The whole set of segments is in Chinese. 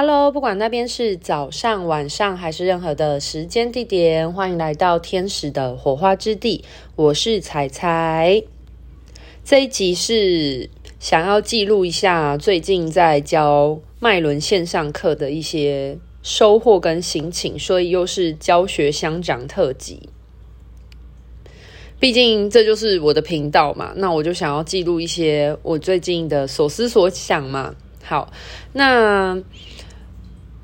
Hello，不管那边是早上、晚上还是任何的时间地点，欢迎来到天使的火花之地。我是彩彩。这一集是想要记录一下最近在教麦伦线上课的一些收获跟心情，所以又是教学相长特辑。毕竟这就是我的频道嘛，那我就想要记录一些我最近的所思所想嘛。好，那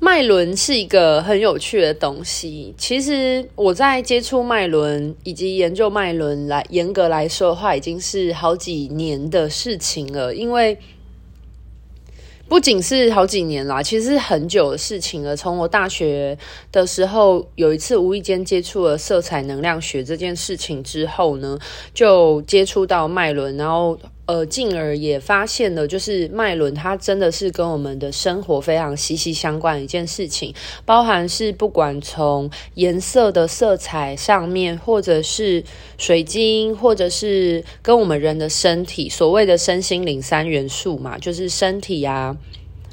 脉轮是一个很有趣的东西。其实我在接触脉轮以及研究脉轮来，严格来说的话，已经是好几年的事情了，因为。不仅是好几年啦，其实是很久的事情了。从我大学的时候，有一次无意间接触了色彩能量学这件事情之后呢，就接触到脉轮，然后。呃，进而也发现了，就是脉轮它真的是跟我们的生活非常息息相关一件事情，包含是不管从颜色的色彩上面，或者是水晶，或者是跟我们人的身体，所谓的身心灵三元素嘛，就是身体啊，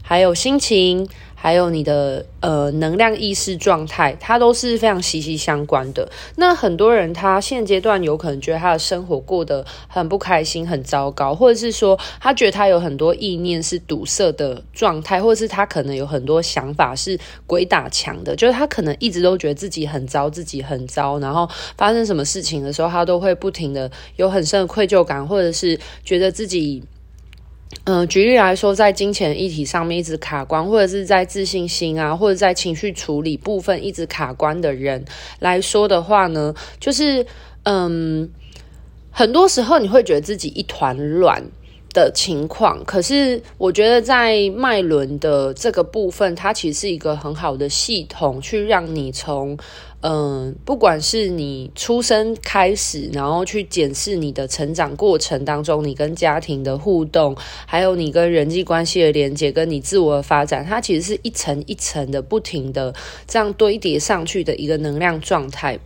还有心情。还有你的呃能量意识状态，它都是非常息息相关的。那很多人他现阶段有可能觉得他的生活过得很不开心、很糟糕，或者是说他觉得他有很多意念是堵塞的状态，或者是他可能有很多想法是鬼打墙的，就是他可能一直都觉得自己很糟，自己很糟，然后发生什么事情的时候，他都会不停的有很深的愧疚感，或者是觉得自己。嗯、呃，举例来说，在金钱议题上面一直卡关，或者是在自信心啊，或者在情绪处理部分一直卡关的人来说的话呢，就是嗯，很多时候你会觉得自己一团乱的情况，可是我觉得在脉轮的这个部分，它其实是一个很好的系统，去让你从。嗯，不管是你出生开始，然后去检视你的成长过程当中，你跟家庭的互动，还有你跟人际关系的连接，跟你自我的发展，它其实是一层一层的不停的这样堆叠上去的一个能量状态。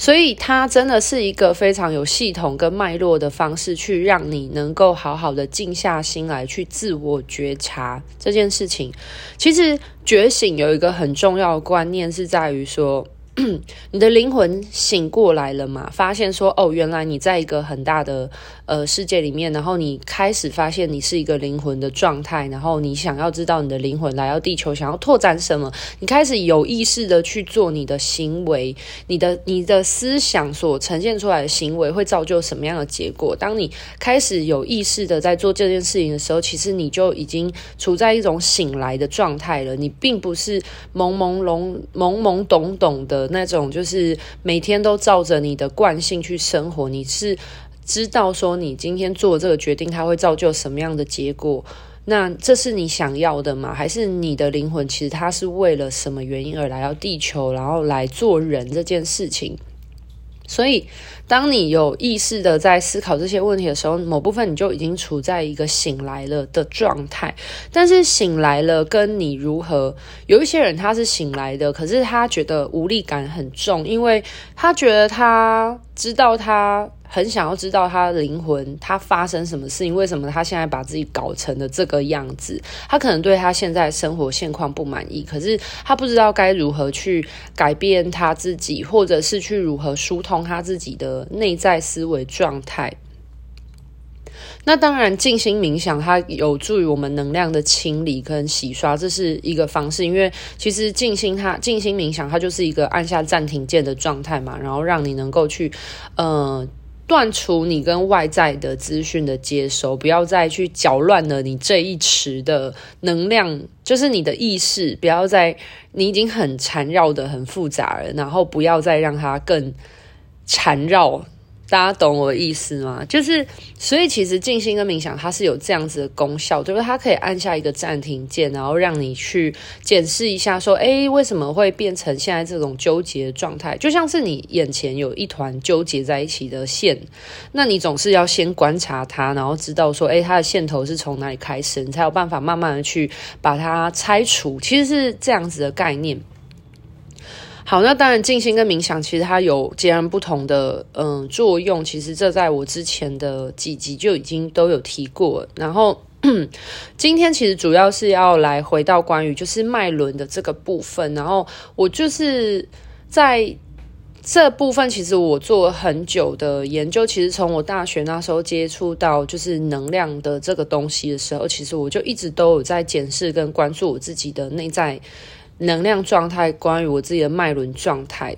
所以它真的是一个非常有系统跟脉络的方式，去让你能够好好的静下心来，去自我觉察这件事情。其实觉醒有一个很重要的观念，是在于说。你的灵魂醒过来了嘛？发现说，哦，原来你在一个很大的呃世界里面，然后你开始发现你是一个灵魂的状态，然后你想要知道你的灵魂来到地球想要拓展什么，你开始有意识的去做你的行为，你的你的思想所呈现出来的行为会造就什么样的结果？当你开始有意识的在做这件事情的时候，其实你就已经处在一种醒来的状态了，你并不是朦朦胧懵懵懂懂的。那种就是每天都照着你的惯性去生活，你是知道说你今天做这个决定，它会造就什么样的结果？那这是你想要的吗？还是你的灵魂其实它是为了什么原因而来到地球，然后来做人这件事情？所以，当你有意识的在思考这些问题的时候，某部分你就已经处在一个醒来了的状态。但是醒来了，跟你如何？有一些人他是醒来的，可是他觉得无力感很重，因为他觉得他知道他。很想要知道他的灵魂，他发生什么事情？为什么他现在把自己搞成了这个样子？他可能对他现在生活现况不满意，可是他不知道该如何去改变他自己，或者是去如何疏通他自己的内在思维状态。那当然，静心冥想它有助于我们能量的清理跟洗刷，这是一个方式。因为其实静心它静心冥想它就是一个按下暂停键的状态嘛，然后让你能够去呃。断除你跟外在的资讯的接收，不要再去搅乱了你这一池的能量，就是你的意识，不要再，你已经很缠绕的很复杂了，然后不要再让它更缠绕。大家懂我的意思吗？就是，所以其实静心跟冥想它是有这样子的功效，就是它可以按下一个暂停键，然后让你去检视一下，说，诶，为什么会变成现在这种纠结的状态？就像是你眼前有一团纠结在一起的线，那你总是要先观察它，然后知道说，诶，它的线头是从哪里开始，你才有办法慢慢的去把它拆除。其实是这样子的概念。好，那当然，静心跟冥想其实它有截然不同的嗯作用。其实这在我之前的几集就已经都有提过。然后 今天其实主要是要来回到关于就是脉轮的这个部分，然后我就是在这部分，其实我做了很久的研究。其实从我大学那时候接触到就是能量的这个东西的时候，其实我就一直都有在检视跟关注我自己的内在能量状态，关于我自己的脉轮状态。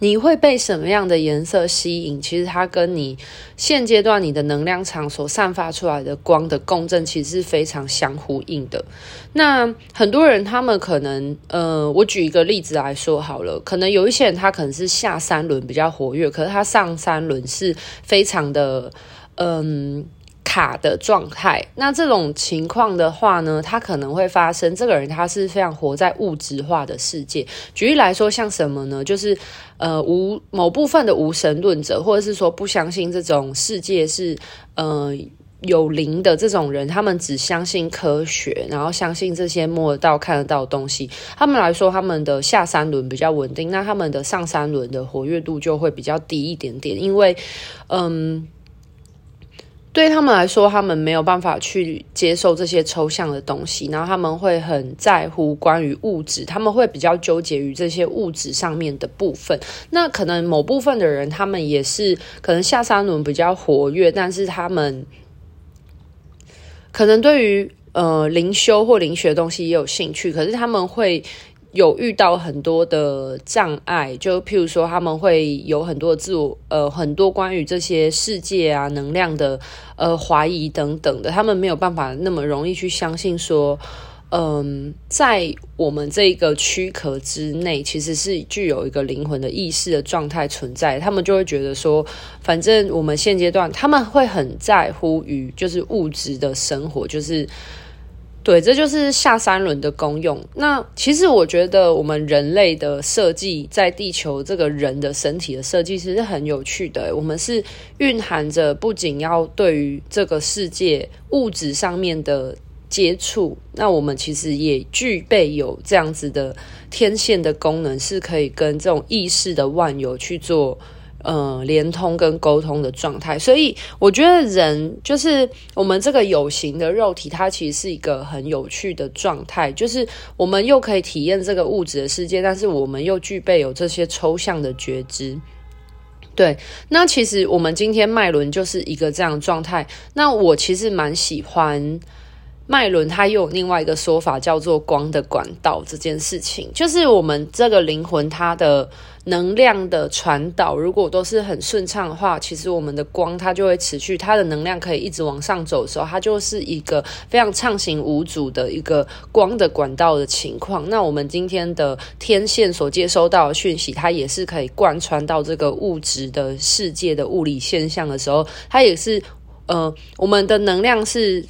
你会被什么样的颜色吸引？其实它跟你现阶段你的能量场所散发出来的光的共振，其实是非常相呼应的。那很多人他们可能，呃，我举一个例子来说好了，可能有一些人他可能是下三轮比较活跃，可是他上三轮是非常的，嗯。卡的状态，那这种情况的话呢，它可能会发生。这个人他是非常活在物质化的世界。举例来说，像什么呢？就是呃，无某部分的无神论者，或者是说不相信这种世界是呃有灵的这种人，他们只相信科学，然后相信这些摸得到、看得到的东西。他们来说，他们的下三轮比较稳定，那他们的上三轮的活跃度就会比较低一点点，因为嗯。对他们来说，他们没有办法去接受这些抽象的东西，然后他们会很在乎关于物质，他们会比较纠结于这些物质上面的部分。那可能某部分的人，他们也是可能下三轮比较活跃，但是他们可能对于呃灵修或灵学的东西也有兴趣，可是他们会。有遇到很多的障碍，就譬如说他们会有很多自我，呃，很多关于这些世界啊、能量的呃怀疑等等的，他们没有办法那么容易去相信说，嗯，在我们这个躯壳之内，其实是具有一个灵魂的意识的状态存在。他们就会觉得说，反正我们现阶段他们会很在乎于就是物质的生活，就是。对，这就是下三轮的功用。那其实我觉得，我们人类的设计，在地球这个人的身体的设计，其实是很有趣的。我们是蕴含着不仅要对于这个世界物质上面的接触，那我们其实也具备有这样子的天线的功能，是可以跟这种意识的万有去做。呃，连通跟沟通的状态，所以我觉得人就是我们这个有形的肉体，它其实是一个很有趣的状态，就是我们又可以体验这个物质的世界，但是我们又具备有这些抽象的觉知。对，那其实我们今天脉轮就是一个这样的状态。那我其实蛮喜欢。脉轮它又有另外一个说法，叫做光的管道。这件事情就是我们这个灵魂它的能量的传导，如果都是很顺畅的话，其实我们的光它就会持续，它的能量可以一直往上走的时候，它就是一个非常畅行无阻的一个光的管道的情况。那我们今天的天线所接收到的讯息，它也是可以贯穿到这个物质的世界的物理现象的时候，它也是呃，我们的能量是。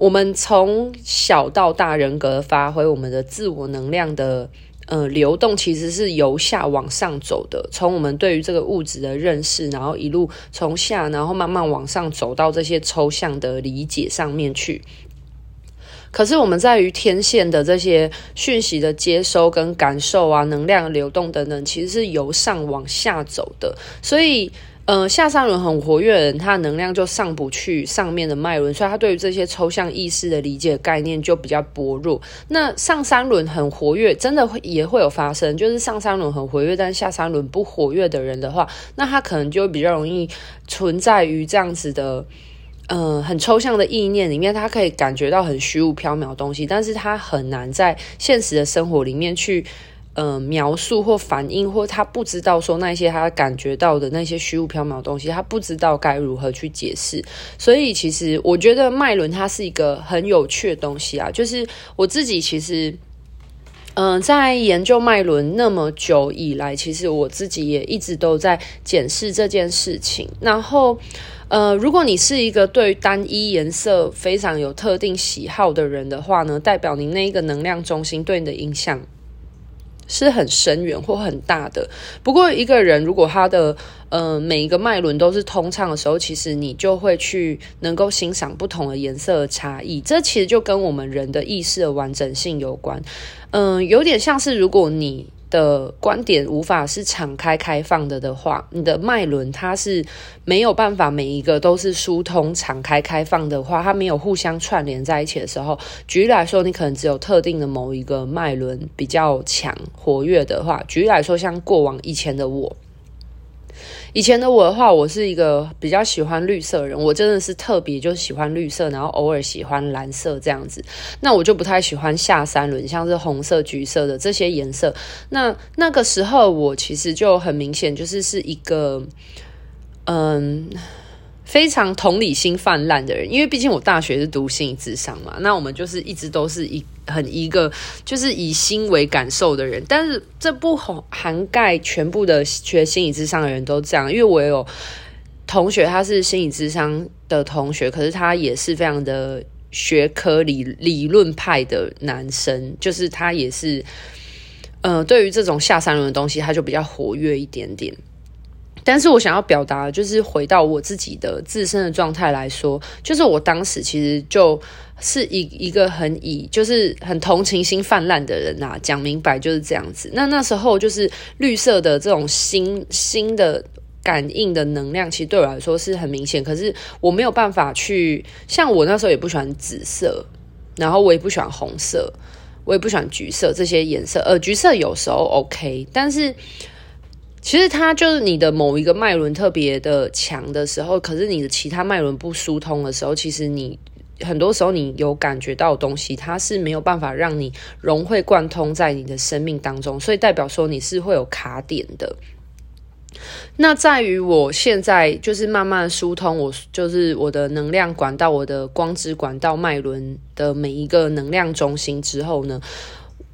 我们从小到大人格发挥，我们的自我能量的呃流动，其实是由下往上走的。从我们对于这个物质的认识，然后一路从下，然后慢慢往上走到这些抽象的理解上面去。可是我们在于天线的这些讯息的接收跟感受啊，能量流动等等，其实是由上往下走的。所以。呃，下三轮很活跃的人，他的能量就上不去上面的脉轮，所以他对于这些抽象意识的理解概念就比较薄弱。那上三轮很活跃，真的会也会有发生，就是上三轮很活跃，但下三轮不活跃的人的话，那他可能就比较容易存在于这样子的，呃，很抽象的意念里面，他可以感觉到很虚无缥缈的东西，但是他很难在现实的生活里面去。呃，描述或反映，或他不知道说那些他感觉到的那些虚无缥缈的东西，他不知道该如何去解释。所以，其实我觉得脉轮它是一个很有趣的东西啊。就是我自己其实，嗯、在研究脉轮那么久以来，其实我自己也一直都在检视这件事情。然后，呃，如果你是一个对单一颜色非常有特定喜好的人的话呢，代表你那一个能量中心对你的影响。是很深远或很大的。不过，一个人如果他的呃每一个脉轮都是通畅的时候，其实你就会去能够欣赏不同的颜色的差异。这其实就跟我们人的意识的完整性有关。嗯、有点像是如果你的观点无法是敞开开放的的话，你的脉轮它是没有办法每一个都是疏通、敞开开放的话，它没有互相串联在一起的时候，举例来说，你可能只有特定的某一个脉轮比较强、活跃的话，举例来说，像过往以前的我。以前的我的话，我是一个比较喜欢绿色的人，我真的是特别就喜欢绿色，然后偶尔喜欢蓝色这样子。那我就不太喜欢下三轮，像是红色、橘色的这些颜色。那那个时候我其实就很明显就是是一个，嗯。非常同理心泛滥的人，因为毕竟我大学是读心理智商嘛，那我们就是一直都是一很一个就是以心为感受的人，但是这不涵盖全部的学心理智商的人都这样，因为我有同学他是心理智商的同学，可是他也是非常的学科理理论派的男生，就是他也是，呃，对于这种下三轮的东西，他就比较活跃一点点。但是我想要表达，就是回到我自己的自身的状态来说，就是我当时其实就是一一个很以就是很同情心泛滥的人呐、啊，讲明白就是这样子。那那时候就是绿色的这种新新的感应的能量，其实对我来说是很明显。可是我没有办法去，像我那时候也不喜欢紫色，然后我也不喜欢红色，我也不喜欢橘色这些颜色。呃，橘色有时候 OK，但是。其实它就是你的某一个脉轮特别的强的时候，可是你的其他脉轮不疏通的时候，其实你很多时候你有感觉到的东西，它是没有办法让你融会贯通在你的生命当中，所以代表说你是会有卡点的。那在于我现在就是慢慢疏通，我就是我的能量管道，我的光之管道脉轮的每一个能量中心之后呢，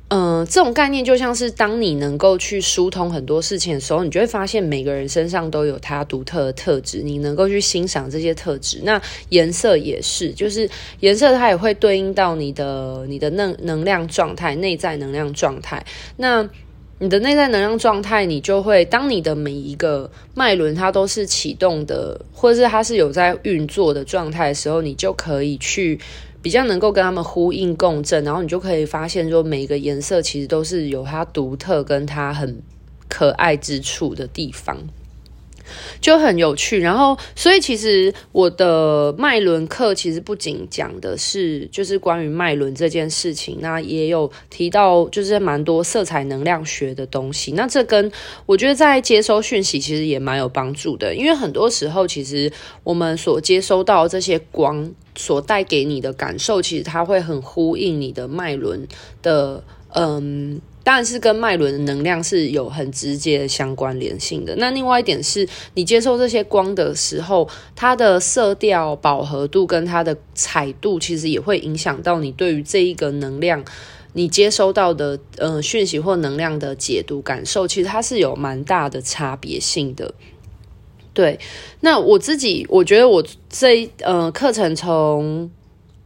嗯、呃，这种概念就像是当你能够去疏通很多事情的时候，你就会发现每个人身上都有他独特的特质，你能够去欣赏这些特质。那颜色也是，就是颜色它也会对应到你的你的能能量状态、内在能量状态。那你的内在能量状态，你就会当你的每一个脉轮它都是启动的，或者是它是有在运作的状态的时候，你就可以去。比较能够跟他们呼应共振，然后你就可以发现说，每个颜色其实都是有它独特跟它很可爱之处的地方，就很有趣。然后，所以其实我的脉轮课其实不仅讲的是就是关于脉轮这件事情，那也有提到就是蛮多色彩能量学的东西。那这跟我觉得在接收讯息其实也蛮有帮助的，因为很多时候其实我们所接收到这些光。所带给你的感受，其实它会很呼应你的脉轮的，嗯，当然是跟脉轮的能量是有很直接的相关联性的。那另外一点是，你接受这些光的时候，它的色调、饱和度跟它的彩度，其实也会影响到你对于这一个能量，你接收到的，呃，讯息或能量的解读感受，其实它是有蛮大的差别性的。对，那我自己我觉得我这呃课程从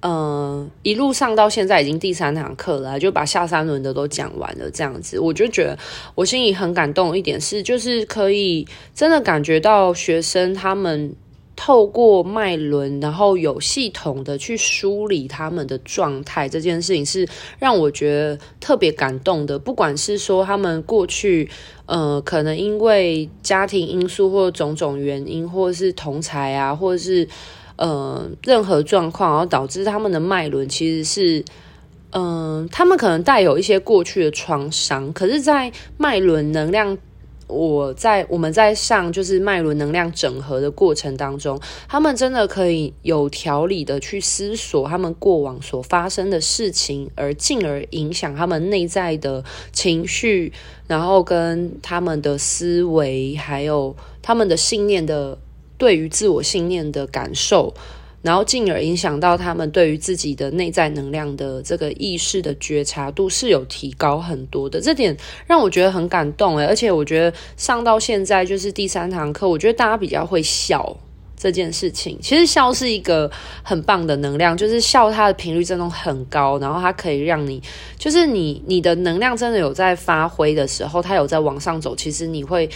呃一路上到现在已经第三堂课了，就把下三轮的都讲完了，这样子我就觉得我心里很感动一点是，就是可以真的感觉到学生他们。透过脉轮，然后有系统的去梳理他们的状态，这件事情是让我觉得特别感动的。不管是说他们过去，呃，可能因为家庭因素或种种原因，或是同才啊，或者是呃任何状况，然后导致他们的脉轮其实是，嗯、他们可能带有一些过去的创伤，可是，在脉轮能量。我在我们在上就是脉轮能量整合的过程当中，他们真的可以有条理的去思索他们过往所发生的事情，而进而影响他们内在的情绪，然后跟他们的思维，还有他们的信念的对于自我信念的感受。然后进而影响到他们对于自己的内在能量的这个意识的觉察度是有提高很多的，这点让我觉得很感动诶，而且我觉得上到现在就是第三堂课，我觉得大家比较会笑这件事情。其实笑是一个很棒的能量，就是笑它的频率振动很高，然后它可以让你就是你你的能量真的有在发挥的时候，它有在往上走，其实你会。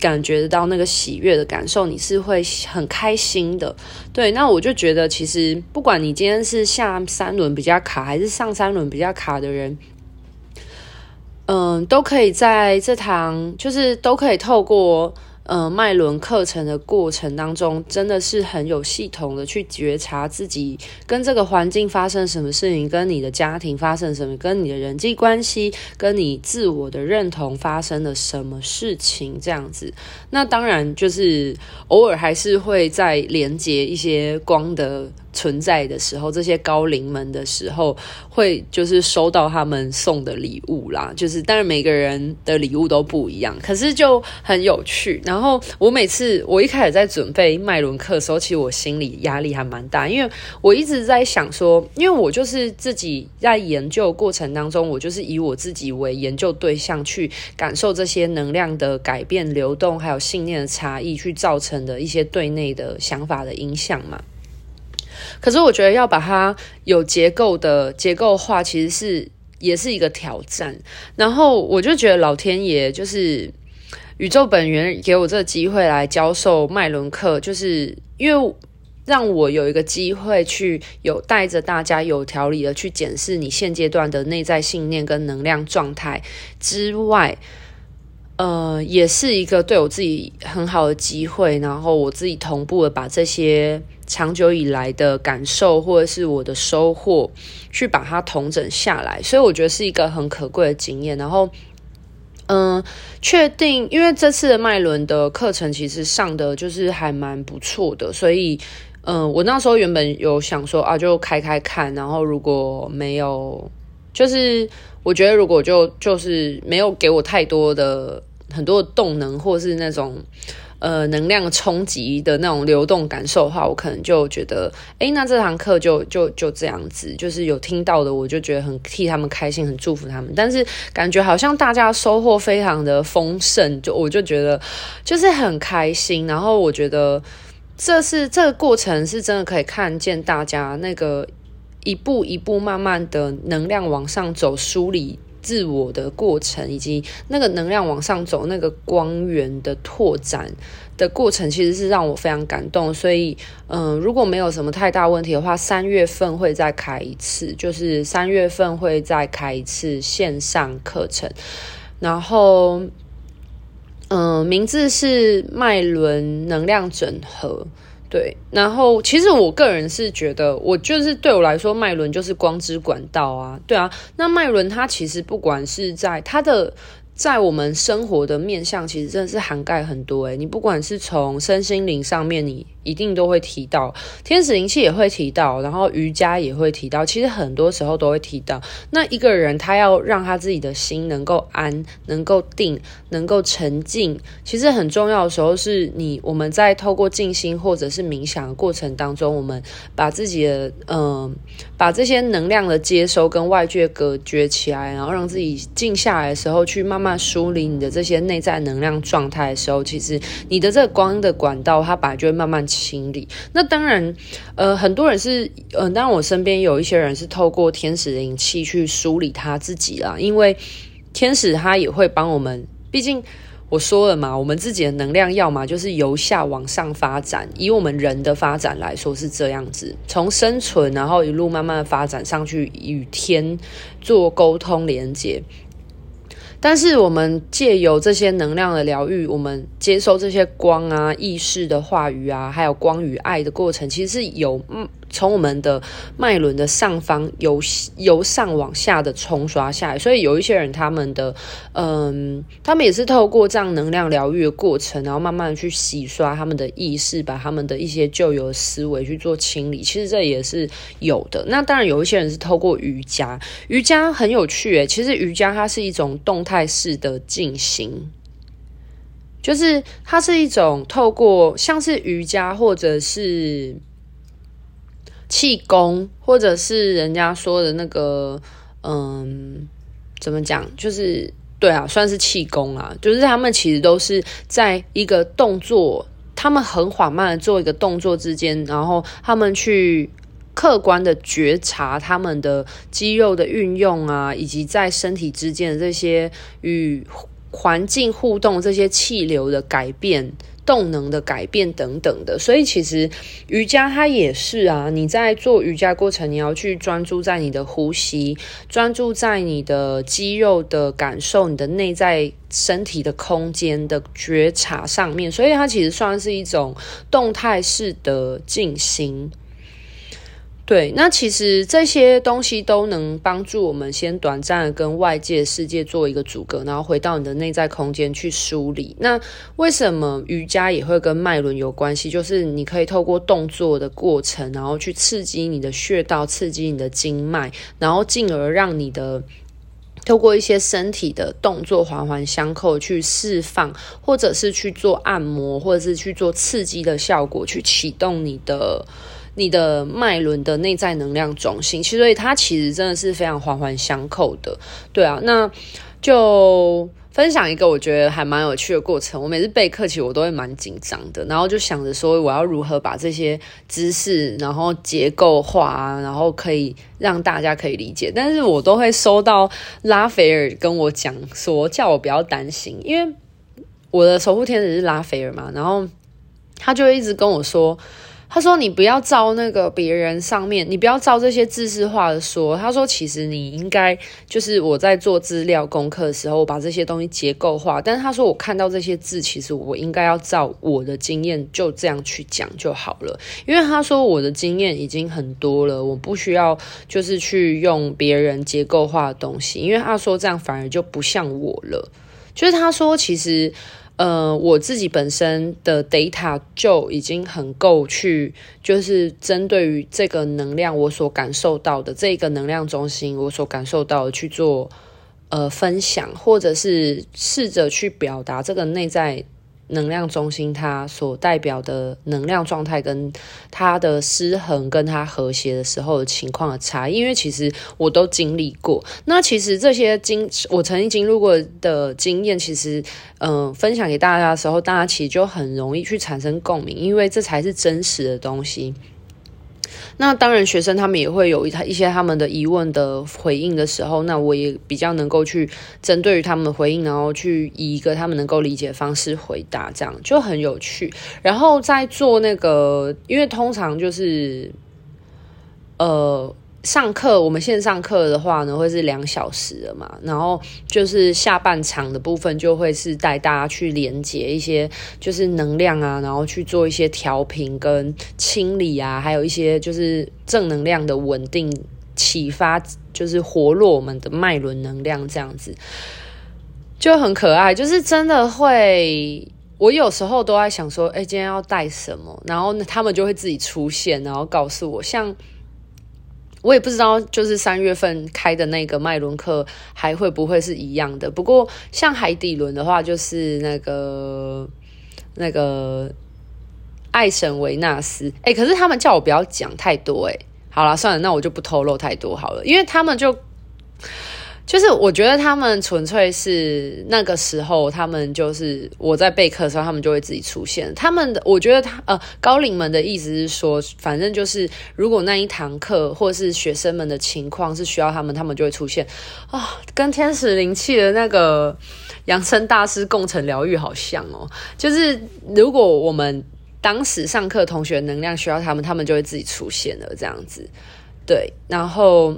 感觉到那个喜悦的感受，你是会很开心的。对，那我就觉得，其实不管你今天是下三轮比较卡，还是上三轮比较卡的人，嗯，都可以在这堂，就是都可以透过。呃，脉轮课程的过程当中，真的是很有系统的去觉察自己跟这个环境发生什么事情，跟你的家庭发生什么，跟你的人际关系，跟你自我的认同发生了什么事情，这样子。那当然就是偶尔还是会再连接一些光的。存在的时候，这些高龄们的时候，会就是收到他们送的礼物啦。就是，但是每个人的礼物都不一样，可是就很有趣。然后我每次我一开始在准备脉轮课的时候，其实我心里压力还蛮大，因为我一直在想说，因为我就是自己在研究过程当中，我就是以我自己为研究对象去感受这些能量的改变、流动，还有信念的差异，去造成的一些对内的想法的影响嘛。可是我觉得要把它有结构的结构化，其实是也是一个挑战。然后我就觉得老天爷就是宇宙本源给我这个机会来教授脉轮课，就是因为让我有一个机会去有带着大家有条理的去检视你现阶段的内在信念跟能量状态之外，呃，也是一个对我自己很好的机会。然后我自己同步的把这些。长久以来的感受，或者是我的收获，去把它统整下来，所以我觉得是一个很可贵的经验。然后，嗯、确定，因为这次的脉轮的课程其实上的就是还蛮不错的，所以，嗯、我那时候原本有想说啊，就开开看，然后如果没有，就是我觉得如果就就是没有给我太多的很多的动能，或是那种。呃，能量冲击的那种流动感受的话，我可能就觉得，诶，那这堂课就就就这样子，就是有听到的，我就觉得很替他们开心，很祝福他们。但是感觉好像大家收获非常的丰盛，就我就觉得就是很开心。然后我觉得这是这个过程是真的可以看见大家那个一步一步慢慢的能量往上走，梳理。自我的过程，以及那个能量往上走，那个光源的拓展的过程，其实是让我非常感动。所以，嗯、如果没有什么太大问题的话，三月份会再开一次，就是三月份会再开一次线上课程。然后，嗯、名字是脉轮能量整合。对，然后其实我个人是觉得，我就是对我来说，脉轮就是光之管道啊，对啊，那脉轮它其实不管是在它的。在我们生活的面向，其实真的是涵盖很多诶，你不管是从身心灵上面，你一定都会提到天使灵气也会提到，然后瑜伽也会提到。其实很多时候都会提到。那一个人他要让他自己的心能够安、能够定、能够沉静，其实很重要的时候是你我们在透过静心或者是冥想的过程当中，我们把自己的嗯、把这些能量的接收跟外界隔绝起来，然后让自己静下来的时候，去慢慢。梳理你的这些内在能量状态的时候，其实你的这个光的管道，它本来就会慢慢清理。那当然，呃，很多人是，呃，当然我身边有一些人是透过天使灵气去梳理他自己啦，因为天使他也会帮我们。毕竟我说了嘛，我们自己的能量要么就是由下往上发展，以我们人的发展来说是这样子，从生存然后一路慢慢发展上去，与天做沟通连接。但是我们借由这些能量的疗愈，我们接收这些光啊、意识的话语啊，还有光与爱的过程，其实是有。从我们的脉轮的上方由由上往下的冲刷下来，所以有一些人他们的嗯，他们也是透过这样能量疗愈的过程，然后慢慢的去洗刷他们的意识，把他们的一些旧有的思维去做清理。其实这也是有的。那当然有一些人是透过瑜伽，瑜伽很有趣诶。其实瑜伽它是一种动态式的进行，就是它是一种透过像是瑜伽或者是。气功，或者是人家说的那个，嗯，怎么讲？就是对啊，算是气功啊。就是他们其实都是在一个动作，他们很缓慢的做一个动作之间，然后他们去客观的觉察他们的肌肉的运用啊，以及在身体之间的这些与环境互动、这些气流的改变。动能的改变等等的。所以其实瑜伽它也是啊，你在做瑜伽过程，你要去专注在你的呼吸，专注在你的肌肉的感受，你的内在身体的空间的觉察上面。所以它其实算是一种动态式的静心。对，那其实这些东西都能帮助我们先短暂的跟外界世界做一个阻隔，然后回到你的内在空间去梳理。那为什么瑜伽也会跟脉轮有关系？就是你可以透过动作的过程，然后去刺激你的穴道，刺激你的经脉，然后进而让你的透过一些身体的动作环环相扣去释放，或者是去做按摩，或者是去做刺激的效果，去启动你的。你的脉轮的内在能量中心，其实它其实真的是非常环环相扣的，对啊。那就分享一个我觉得还蛮有趣的过程。我每次备课，其实我都会蛮紧张的，然后就想着说我要如何把这些知识，然后结构化，然后可以让大家可以理解。但是我都会收到拉斐尔跟我讲说，叫我不要担心，因为我的守护天使是拉斐尔嘛，然后他就会一直跟我说。他说：“你不要照那个别人上面，你不要照这些知识化的说。”他说：“其实你应该就是我在做资料功课的时候，我把这些东西结构化。但是他说我看到这些字，其实我应该要照我的经验就这样去讲就好了。因为他说我的经验已经很多了，我不需要就是去用别人结构化的东西。因为他说这样反而就不像我了。就是他说其实。”呃，我自己本身的 data 就已经很够去，就是针对于这个能量，我所感受到的这个能量中心，我所感受到的去做呃分享，或者是试着去表达这个内在。能量中心它所代表的能量状态，跟它的失衡，跟它和谐的时候的情况的差异，因为其实我都经历过。那其实这些经我曾经经历过的经验，其实嗯、分享给大家的时候，大家其实就很容易去产生共鸣，因为这才是真实的东西。那当然，学生他们也会有一一些他们的疑问的回应的时候，那我也比较能够去针对于他们的回应，然后去以一个他们能够理解的方式回答，这样就很有趣。然后在做那个，因为通常就是，呃。上课，我们线上课的话呢，会是两小时的嘛，然后就是下半场的部分就会是带大家去连接一些就是能量啊，然后去做一些调频跟清理啊，还有一些就是正能量的稳定启发，就是活络我们的脉轮能量这样子，就很可爱。就是真的会，我有时候都在想说，哎，今天要带什么，然后他们就会自己出现，然后告诉我，像。我也不知道，就是三月份开的那个脉轮课还会不会是一样的？不过像海底轮的话，就是那个那个爱神维纳斯。哎，可是他们叫我不要讲太多。哎，好了，算了，那我就不透露太多好了，因为他们就。就是我觉得他们纯粹是那个时候，他们就是我在备课的时候，他们就会自己出现。他们的，我觉得他呃高灵们的意思是说，反正就是如果那一堂课或是学生们的情况是需要他们，他们就会出现啊，跟天使灵气的那个扬升大师共成疗愈好像哦。就是如果我们当时上课同学能量需要他们，他们就会自己出现了这样子。对，然后。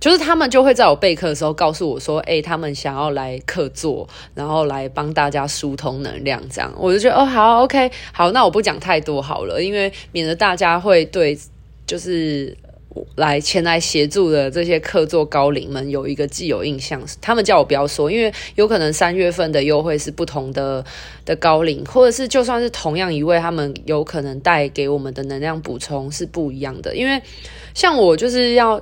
就是他们就会在我备课的时候告诉我说：“哎、他们想要来客座，然后来帮大家疏通能量，这样我就觉得哦，好，OK，好，那我不讲太多好了，因为免得大家会对就是来前来协助的这些客座高龄们有一个既有印象。他们叫我不要说，因为有可能三月份的优惠是不同的的高龄，或者是就算是同样一位，他们有可能带给我们的能量补充是不一样的。因为像我就是要。”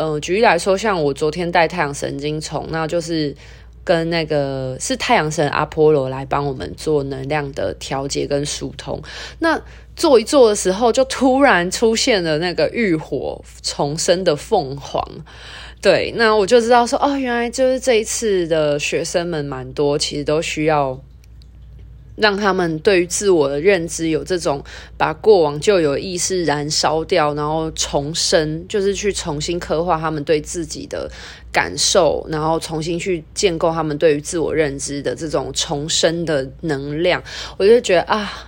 呃，举例来说，像我昨天带太阳神经虫，那就是跟那个是太阳神阿波罗来帮我们做能量的调节跟疏通。那做一做的时候，就突然出现了那个浴火重生的凤凰。对，那我就知道说，哦，原来就是这一次的学生们蛮多，其实都需要。让他们对于自我的认知有这种把过往旧有意识燃烧掉，然后重生，就是去重新刻画他们对自己的感受，然后重新去建构他们对于自我认知的这种重生的能量。我就觉得啊。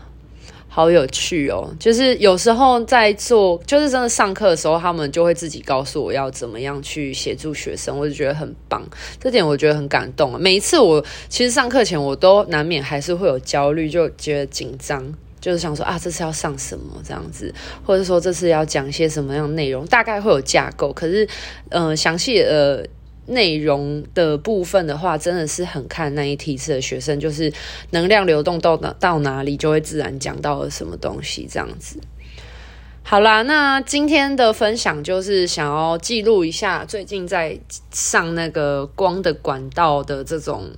好有趣哦！就是有时候在做，就是真的上课的时候，他们就会自己告诉我要怎么样去协助学生，我就觉得很棒。这点我觉得很感动。每一次我其实上课前，我都难免还是会有焦虑，就觉得紧张，就是想说啊，这次要上什么这样子，或者说这次要讲一些什么样的内容，大概会有架构。可是，呃，详细呃。内容的部分的话，真的是很看那一梯次的学生，就是能量流动到哪到哪里，就会自然讲到了什么东西这样子。好啦，那今天的分享就是想要记录一下最近在上那个光的管道的这种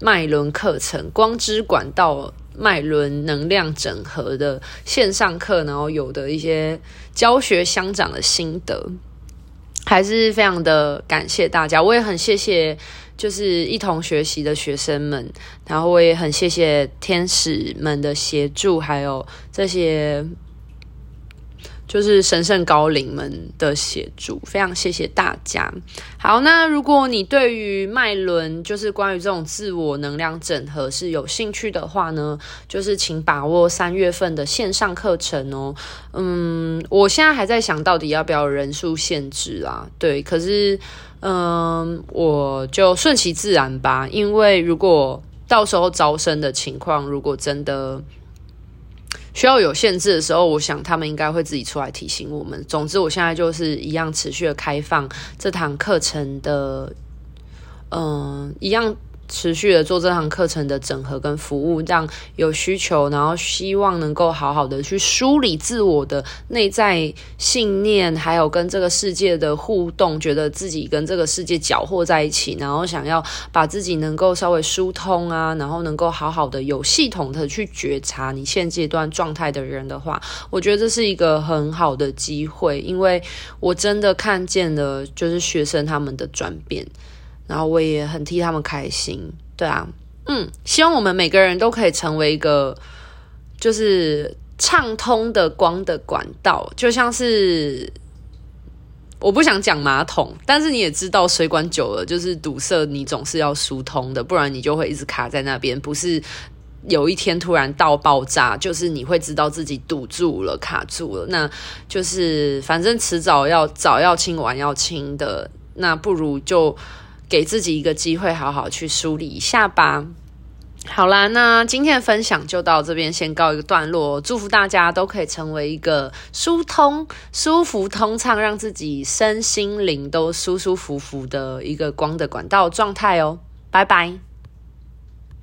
脉轮课程，光之管道脉轮能量整合的线上课，然后有的一些教学相长的心得。还是非常的感谢大家，我也很谢谢就是一同学习的学生们，然后我也很谢谢天使们的协助，还有这些。就是神圣高灵们的协助，非常谢谢大家。好，那如果你对于脉轮，就是关于这种自我能量整合是有兴趣的话呢，就是请把握三月份的线上课程哦。嗯，我现在还在想到底要不要人数限制啊？对，可是嗯，我就顺其自然吧，因为如果到时候招生的情况，如果真的。需要有限制的时候，我想他们应该会自己出来提醒我们。总之，我现在就是一样持续的开放这堂课程的，嗯、一样。持续的做这堂课程的整合跟服务，让有需求，然后希望能够好好的去梳理自我的内在信念，还有跟这个世界的互动，觉得自己跟这个世界搅和在一起，然后想要把自己能够稍微疏通啊，然后能够好好的有系统的去觉察你现阶段状态的人的话，我觉得这是一个很好的机会，因为我真的看见了，就是学生他们的转变。然后我也很替他们开心，对啊，嗯，希望我们每个人都可以成为一个就是畅通的光的管道，就像是我不想讲马桶，但是你也知道水管久了就是堵塞，你总是要疏通的，不然你就会一直卡在那边，不是有一天突然到爆炸，就是你会知道自己堵住了，卡住了，那就是反正迟早要早要清晚要清的，那不如就。给自己一个机会，好好去梳理一下吧。好啦，那今天的分享就到这边，先告一个段落。祝福大家都可以成为一个疏通、舒服、通畅，让自己身心灵都舒舒服服的一个光的管道状态哦。拜拜。